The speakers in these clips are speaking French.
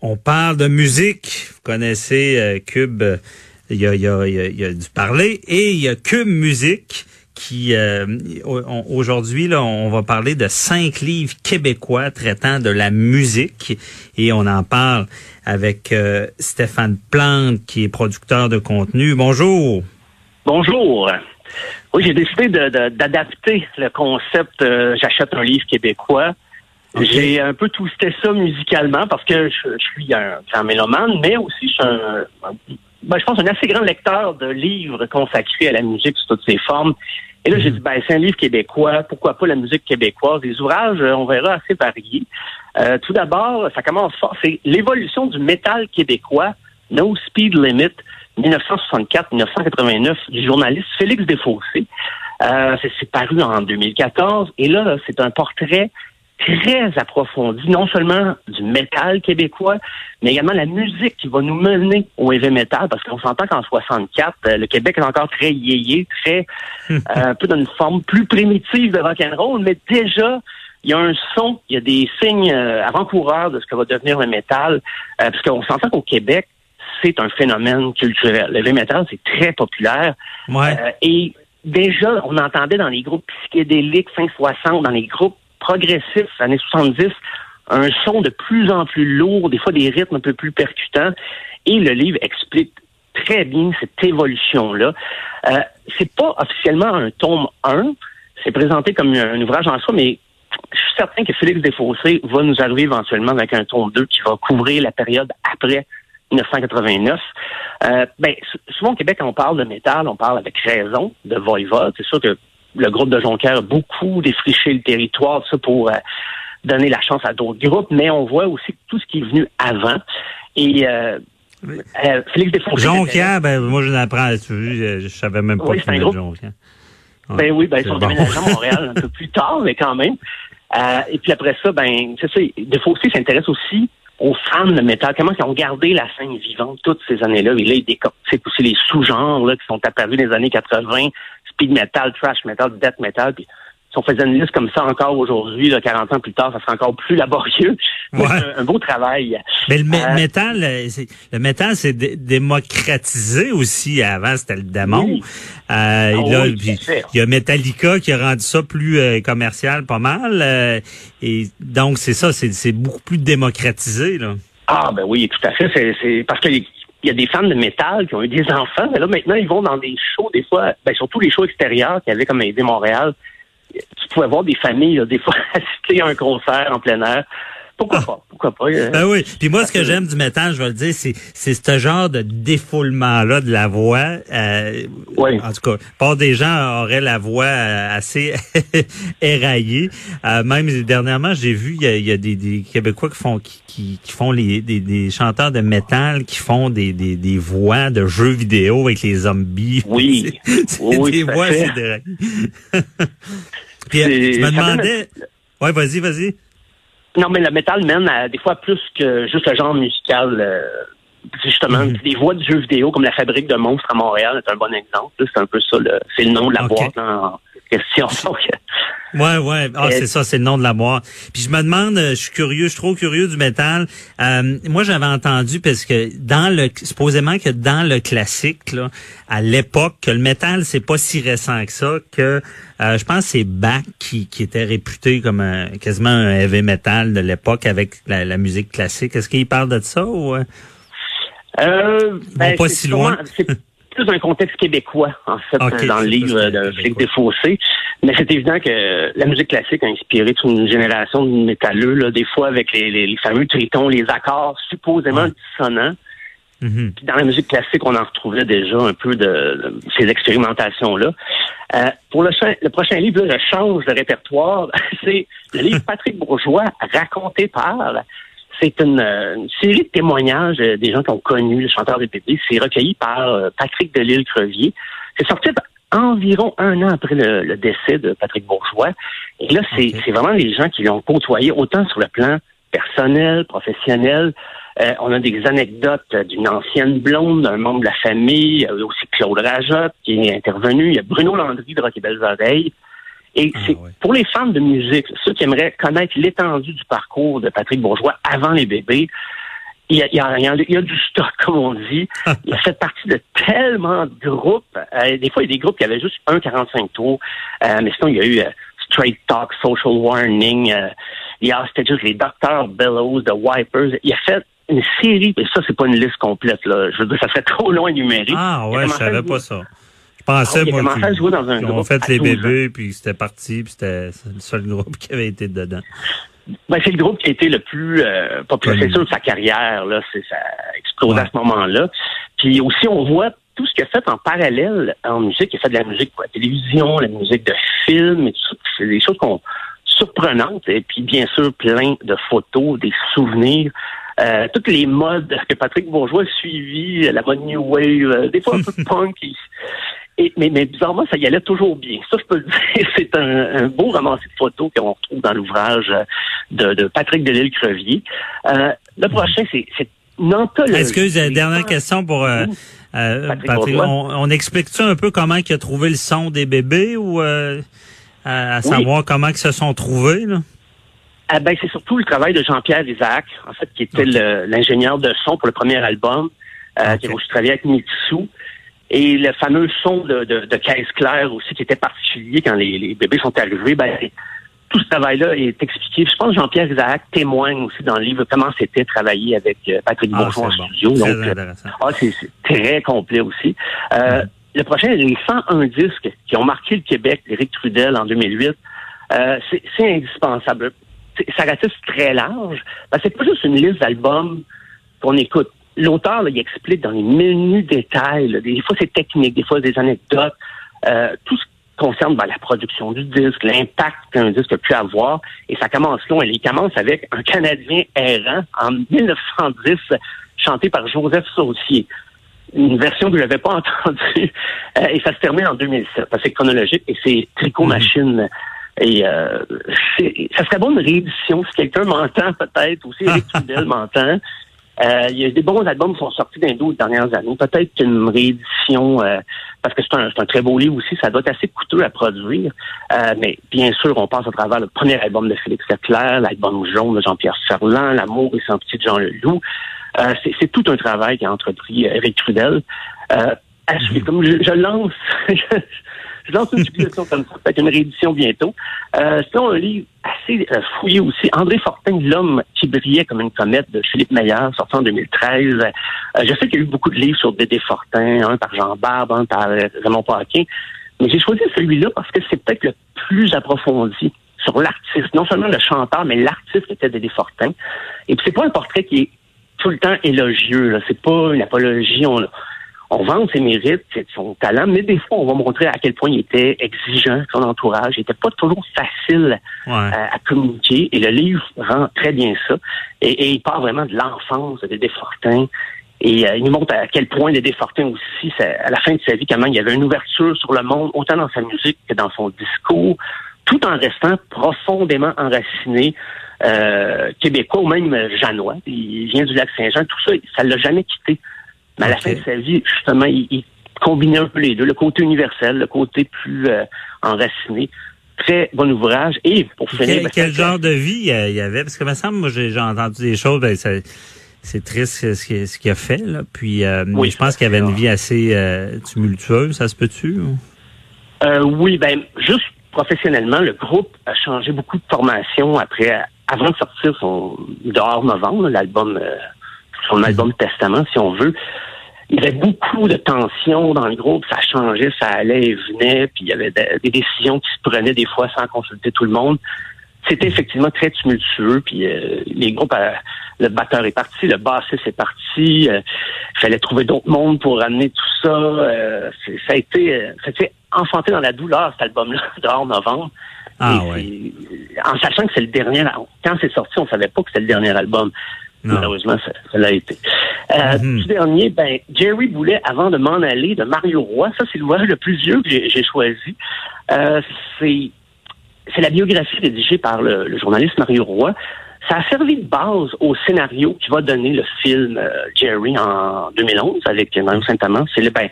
On parle de musique. Vous connaissez euh, Cube. euh, Il y a, y, a, y a- du parler et il y a Cube Musique qui euh, aujourd'hui là on va parler de cinq livres québécois traitant de la musique et on en parle avec euh, Stéphane Plante qui est producteur de contenu. Bonjour. Bonjour. Oui, j'ai décidé d'adapter le concept euh, J'achète un livre québécois. J'ai un peu twisté ça musicalement parce que je, je suis un grand mélomane, mais aussi je suis un, ben, je pense un assez grand lecteur de livres consacrés à la musique sous toutes ses formes. Et là, j'ai dit, ben, c'est un livre québécois, pourquoi pas la musique québécoise? Des ouvrages, euh, on verra, assez variés. Euh, tout d'abord, ça commence fort, c'est l'évolution du métal québécois, No Speed Limit, 1964-1989, du journaliste Félix Desfossés. Euh, c'est, c'est paru en 2014. Et là, c'est un portrait très approfondi, non seulement du métal québécois, mais également la musique qui va nous mener au heavy metal, parce qu'on s'entend qu'en 64, euh, le Québec est encore très yéyé, très euh, un peu dans une forme plus primitive de rock'n'roll, mais déjà il y a un son, il y a des signes euh, avant-coureurs de ce que va devenir le métal, euh, parce qu'on s'entend qu'au Québec, c'est un phénomène culturel. Le heavy metal, c'est très populaire. Ouais. Et déjà, on entendait dans les groupes psychédéliques fin 60, dans les groupes progressifs années 70, un son de plus en plus lourd, des fois des rythmes un peu plus percutants. Et le livre explique très bien cette évolution-là. Euh, c'est pas officiellement un tome 1, c'est présenté comme un, ouvrage en soi, mais je suis certain que Félix Desfossés va nous arriver éventuellement avec un tome 2 qui va couvrir la période après 1989. Euh, ben, sou- souvent au Québec, on parle de métal, on parle avec raison de Voivode. C'est sûr que le groupe de Jonquière a beaucoup défriché le territoire ça pour euh, donner la chance à d'autres groupes, mais on voit aussi tout ce qui est venu avant. Et euh, Oui. euh, Félix. Jonquière, ben moi je l'apprends, je, je savais même pas Oui, de groupe. Jonquière. Ouais. Ben oui, ben ils sont déménagés à Montréal un peu plus tard, mais quand même. Euh, et puis après ça, ben c'est ça. Desfossés s'intéresse aussi aux fans de métal, comment ils ont gardé la scène vivante toutes ces années-là? Et là, il décortique aussi les sous-genres là, qui sont apparus dans les années 80, speed metal, trash metal, death metal. Puis si on faisait une liste comme ça encore aujourd'hui, là, 40 ans plus tard, ça serait encore plus laborieux. Ouais. un, un beau travail. Mais le Euh, métal, euh, le métal, c'est dé- démocratisé aussi. Avant, c'était le démon. Oui. Euh, là, oui, puis, il y a Metallica qui a rendu ça plus euh, commercial, pas mal. euh, et donc, c'est ça, c'est beaucoup plus démocratisé. Là. Ah ben oui, tout à fait. C'est, parce qu'il y a des fans de métal qui ont eu des enfants, mais là maintenant ils vont dans des shows des fois, ben surtout les shows extérieurs qu'il y avait comme Aider Montréal. Tu pouvais voir des familles des fois assister à un concert en plein air. Pourquoi pas? Pourquoi pas? Euh, Ben oui. Puis moi, ce que j'aime du métal, je vais le dire, c'est c'est ce genre de défoulement-là de la voix. Euh, Oui. En tout cas, pas des gens auraient la voix euh, assez éraillée. Euh, même dernièrement, j'ai vu, il y a, il y a des, des Québécois qui font qui, qui, qui font les des, des chanteurs de métal qui font des, des, des voix de jeux vidéo avec les zombies. Oui. C'est Oui, des voix. Puis euh, C'est- je me demandais. Ouais, vas-y, vas-y. Non, mais le métal mène à des fois plus que juste le genre musical. euh, justement, Mhm. des voix de jeux vidéo comme la Fabrique de monstres à Montréal c'est un bon exemple. C'est un peu ça, le, c'est le nom de la boîte là, en question. Donc, Ouais, ouais. Ah, c'est ça, c'est le nom de la boîte. Puis je me demande, euh, je suis curieux, je suis trop curieux du métal. Euh, moi, j'avais entendu parce que dans le, supposément que dans le classique, là, à l'époque, que le métal c'est pas si récent que ça, que euh, je pense que c'est Bach qui, qui était réputé comme un, quasiment un heavy metal de l'époque avec la, la musique classique. Est-ce qu'il parle de ça ou euh? Euh, vont pas si loin. sûrement- plus un contexte québécois, en fait, dans le livre de. Félix Desfossés. Mais c'est évident que la musique classique a inspiré toute une génération de métalleux, là, des fois avec les, les- les fameux tritons, les accords supposément Ouais. dissonants. Mhm. Puis dans la musique classique, on en retrouvait déjà un peu de, de ces expérimentations-là. Euh, pour le, le prochain livre, là, je change de répertoire. C'est le livre Patrick Bourgeois, raconté par. C'est une, euh, une série de témoignages euh, des gens qui ont connu le chanteur des bébés. C'est recueilli par euh, Patrick Delisle-Crevier. C'est sorti environ un an après le, le décès de Patrick Bourgeois. Et là, c'est vraiment les gens qui l'ont côtoyé autant sur le plan personnel, professionnel. Euh, on a des anecdotes d'une ancienne blonde, d'un membre de la famille, aussi Claude Rajotte qui est intervenu. Il y a Bruno Landry de Rock et Belles Oreilles. Et Ah, c'est pour les fans de musique, ceux qui aimeraient connaître l'étendue du parcours de Patrick Bourgeois avant les bébés, il y, a, il, y a, il y a du stock, comme on dit. il a fait partie de tellement de groupes. Euh, des fois, il y a des groupes qui avaient juste un 45 tours. Euh, mais sinon, il y a eu euh, Straight Talk, Social Warning. il y a, c'était juste les Docteurs Bellows, The Wipers. Il a fait une série, mais ça, c'est pas une liste complète. Là. Je veux dire, ça serait trop loin numérique. Ah ouais, je savais pas ça. Pensais, ah, moi, qu'ils ont fait les bébés, puis c'était parti, puis c'était le seul groupe qui avait été dedans. Ben, c'est le groupe qui a été le plus euh, populaire. C'est sûr de sa carrière, là, c'est ça a explosé à ce moment-là. Puis aussi, on voit tout ce qu'il a fait en parallèle en musique. Il a fait de la musique pour la télévision, la musique de film et tout ça. C'est des choses qu'on surprenantes. Et puis, bien sûr, plein de photos, des souvenirs. Euh, toutes les modes que Patrick Bourgeois a suivi, la mode New Wave, euh, des fois un peu punk mais, mais, bizarrement, ça y allait toujours bien. Ça, je peux le dire, c'est un, un, beau romancier de photos qu'on retrouve dans l'ouvrage de, de, Patrick Delisle-Crevier. Euh, le prochain, c'est une anthologie. Excuse, dernière question pour euh, euh, Patrick. on, on explique-tu un peu comment il a trouvé le son des bébés ou euh, à, savoir comment ils se sont trouvés? Là? Ah ben, c'est surtout le travail de Jean-Pierre Isaac, en fait, qui était l'ingénieur de son pour le premier album, euh, qui a aussi travaillé avec Mitsu. Et le fameux son de, de, de, caisse claire aussi, qui était particulier quand les, les bébés sont arrivés, ben, tout ce travail-là est expliqué. Je pense que Jean-Pierre Isaac témoigne aussi dans le livre comment c'était travailler avec euh, Patrick ah, Bourgeois en studio. Donc, euh, ah, c'est très complet aussi. Euh, Le prochain, les 101 disques qui ont marqué le Québec, Éric Trudel en 2008, euh, c'est indispensable. Ça ratisse très large. Ben, c'est pas juste une liste d'albums qu'on écoute l'auteur, il explique dans les menus détails, des fois c'est technique, des fois des anecdotes, euh, tout ce qui concerne ben, la production du disque, l'impact qu'un disque a pu avoir. Et ça commence loin. Il commence avec un Canadien errant en 1910, chanté par Joseph Saucier. Une version que je n'avais pas entendue. Euh, et ça se termine en 2007. C'est chronologique et c'est Tricot. Machine. Et euh, ça serait bon une réédition si quelqu'un m'entend peut-être, ou si Eric m'entend. Euh, il y a des bons albums qui sont sortis dans les 12 dernières années. Peut-être qu'une réédition, euh, parce que c'est un, un, très beau livre aussi, ça doit être assez coûteux à produire. Euh, mais bien sûr, on passe à travers le premier album de Félix Leclerc, l'album jaune de Jean-Pierre Ferland, L'amour et sans petit de Jean Leloup. Euh, c'est tout un travail qu'a entrepris Eric Trudel. Euh. Comme je lance, je lance une publication comme ça, peut-être une réédition bientôt. Euh, c'est un livre assez euh, fouillé aussi. André Fortin, L'homme qui brillait comme une comète de Philippe Meyer, sorti en 2013. Euh, je sais qu'il y a eu beaucoup de livres sur Dédé Fortin, un par Jean Barbe, un par Raymond Paquin. Mais j'ai choisi celui-là parce que c'est peut-être le plus approfondi sur l'artiste, non seulement le chanteur, mais l'artiste qui était Dédé Fortin. Et puis c'est pas un portrait qui est tout le temps élogieux. C'est pas une apologie. On, on vend ses mérites, son talent, mais des fois, on va montrer à quel point il était exigeant, son entourage. Il était pas toujours facile euh, à, communiquer. Et le livre rend très bien ça. Et, il parle vraiment de l'enfance de Desfortins. Et euh, il nous montre à quel point les Desfortins aussi, à la fin de sa vie, comment il y avait une ouverture sur le monde, autant dans sa musique que dans son discours, tout en restant profondément enraciné euh, québécois ou même janois. Il vient du lac Saint-Jean. Tout ça, ça l'a jamais quitté. Mais à la fin de sa vie, justement, il, combinait un peu les deux, le côté universel, le côté plus euh, enraciné. Très bon ouvrage. Et pour finir... Quel, quel genre de vie il y avait? Parce que, me semble, moi, j'ai entendu des choses, ben, c'est triste ce qu'il a fait, là. Puis, euh, je pense qu'il avait une vie assez euh, tumultueuse, ça se peut-tu? Euh, oui, ben, juste professionnellement, le groupe a changé beaucoup de formation après, avant de sortir son dehors novembre, l'album son album Testament, si on veut. Il y avait beaucoup de tensions dans le groupe, ça changeait, ça allait et venait, puis il y avait des décisions qui se prenaient des fois sans consulter tout le monde. C'était effectivement très tumultueux, puis euh, les groupes, euh, le batteur est parti, le bassiste est parti, euh, il fallait trouver d'autres mondes pour ramener tout ça. ça a été, ça a été enfanté dans la douleur cet album-là, dehors novembre. Ah, En sachant que c'est le dernier, quand c'est sorti, on savait pas que c'était le dernier album. Malheureusement, ça, l'a été. Euh, mhm. dernier, ben, Jerry Boulet, avant de m'en aller, de Mario Roy. Ça, c'est l'ouvrage le plus vieux que j'ai choisi. Euh, c'est c'est la biographie rédigée par le, journaliste Mario Roy. Ça a servi de base au scénario qui va donner le film euh, Jerry en 2011 avec Mario Saint-Amand. C'est le ben,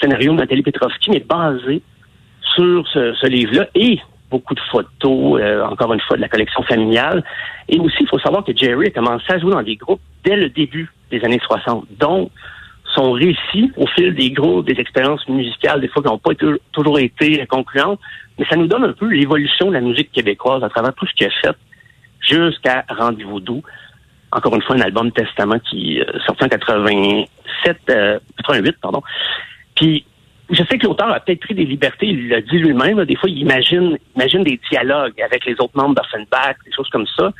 scénario de Nathalie Petrovski, mais basé sur ce, ce livre-là. Et beaucoup de photos, euh, encore une fois, de la collection familiale. Et aussi, il faut savoir que Jerry a commencé à jouer dans des groupes dès le début des années 60. Donc, son récit au fil des groupes, des expériences musicales, des fois qui n'ont pas toujours été concluantes, mais ça nous donne un peu l'évolution de la musique québécoise à travers tout ce qu'il a fait jusqu'à Rendez-vous doux. Encore une fois, un album Testament qui euh, sorti en 87, 88, pardon. Puis je sais que l'auteur a peut-être pris des libertés, il l'a dit lui-même. Des fois, il imagine, imagine des dialogues avec les autres membres d'Offenbach, des choses comme ça.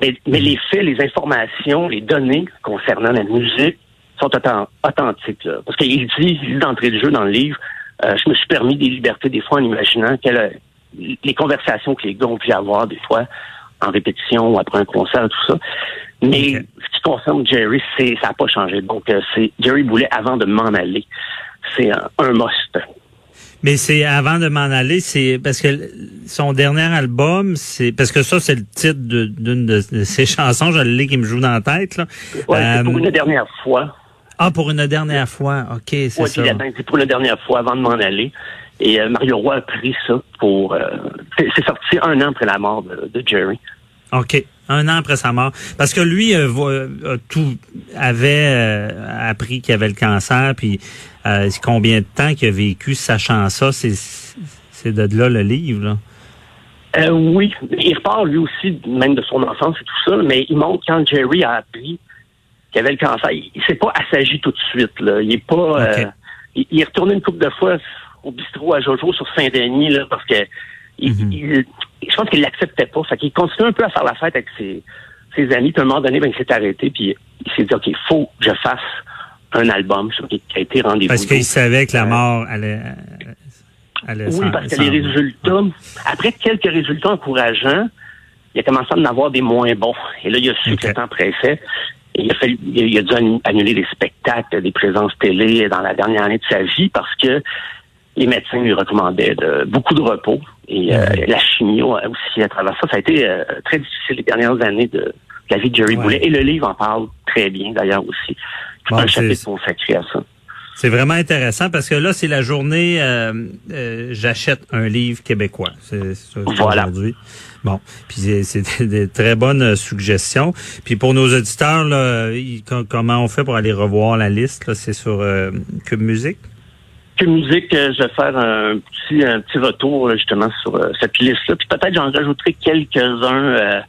Mais, les faits, les informations, les données concernant la musique sont authentiques. Parce qu'il dit, d'entrée de jeu dans le livre, euh, je me suis permis des libertés des fois en imaginant que les conversations que les gars ont pu avoir des fois en répétition ou après un concert, tout ça. Mais ce qui concerne Jerry, c'est ça n'a pas changé. Donc, euh, c'est Jerry Boulet avant de m'en aller c'est un, must. Mais c'est avant de m'en aller, c'est parce que son dernier album, c'est parce que ça c'est le titre d'une de, ses chansons, je l'ai qui me joue dans la tête là. Ouais, pour euh, une dernière fois. Ah, pour une dernière fois, ok, c'est ça. c'est pour une dernière fois avant de m'en aller. Et euh, Mario Roy a pris ça pour. Euh, c'est sorti un an après la mort de Jerry. OK. Un an après sa mort. Parce que lui, euh, euh tout avait euh, appris qu'il avait le cancer, puis euh, combien de temps qu'il a vécu sachant ça, c'est, c'est de là le livre, là? Euh, oui, il repart lui aussi, même de son enfance et tout ça, mais il montre quand Jerry a appris qu'il avait le cancer, il, s'est pas assagi tout de suite. Là. Il est pas. il, est retourné une couple de fois au bistrot à Jojo sur Saint-Denis là, parce que Mhm. il, je pense qu'il l'acceptait pas. Fait qu'il continue un peu à faire la fête avec ses, ses amis. Puis à un moment donné, ben, il s'est arrêté. Puis il s'est dit, OK, il faut que je fasse un album qui a été rendez-vous. Parce qu'il savait que la euh, mort allait... allait oui, parce que les résultats, après quelques résultats encourageants, il a commencé à en avoir des moins bons. Et là, il a su que le temps pressait. Et il a, fallu, il a dû annuler des spectacles, des présences télé dans la dernière année de sa vie parce que les médecins lui recommandaient de, beaucoup de repos. Et euh, la chimio aussi à travers ça, ça a été euh, très difficile les dernières années de, la vie de Jerry Boulet. Et le livre en parle très bien d'ailleurs aussi. Tout un chapitre consacré à ça. C'est vraiment intéressant parce que là, c'est la journée euh, j'achète un livre québécois. C'est voilà. aujourd'hui. Bon, puis c'est des très bonnes suggestions. Puis pour nos auditeurs, là, comment on fait pour aller revoir la liste? C'est sur Cube Musique? Que musique, euh, je vais faire un petit, un petit retour justement sur euh, cette liste-là. Puis peut-être j'en rajouterai quelques-uns euh,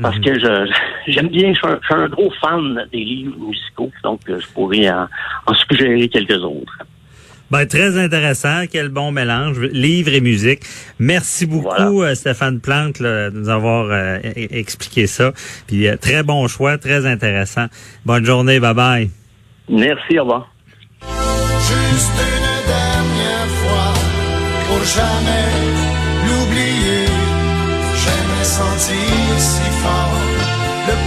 parce que je j'aime bien, je suis, un, gros fan des livres musicaux, donc je pourrais en, suggérer quelques autres. Ben, très intéressant. Quel bon mélange. Livre et musique. Merci beaucoup, Stéphane Plante, de nous avoir e-, expliqué ça. Puis, très bon choix, très intéressant. Bonne journée. Bye bye. Merci. Au revoir. Jamais l'oublier.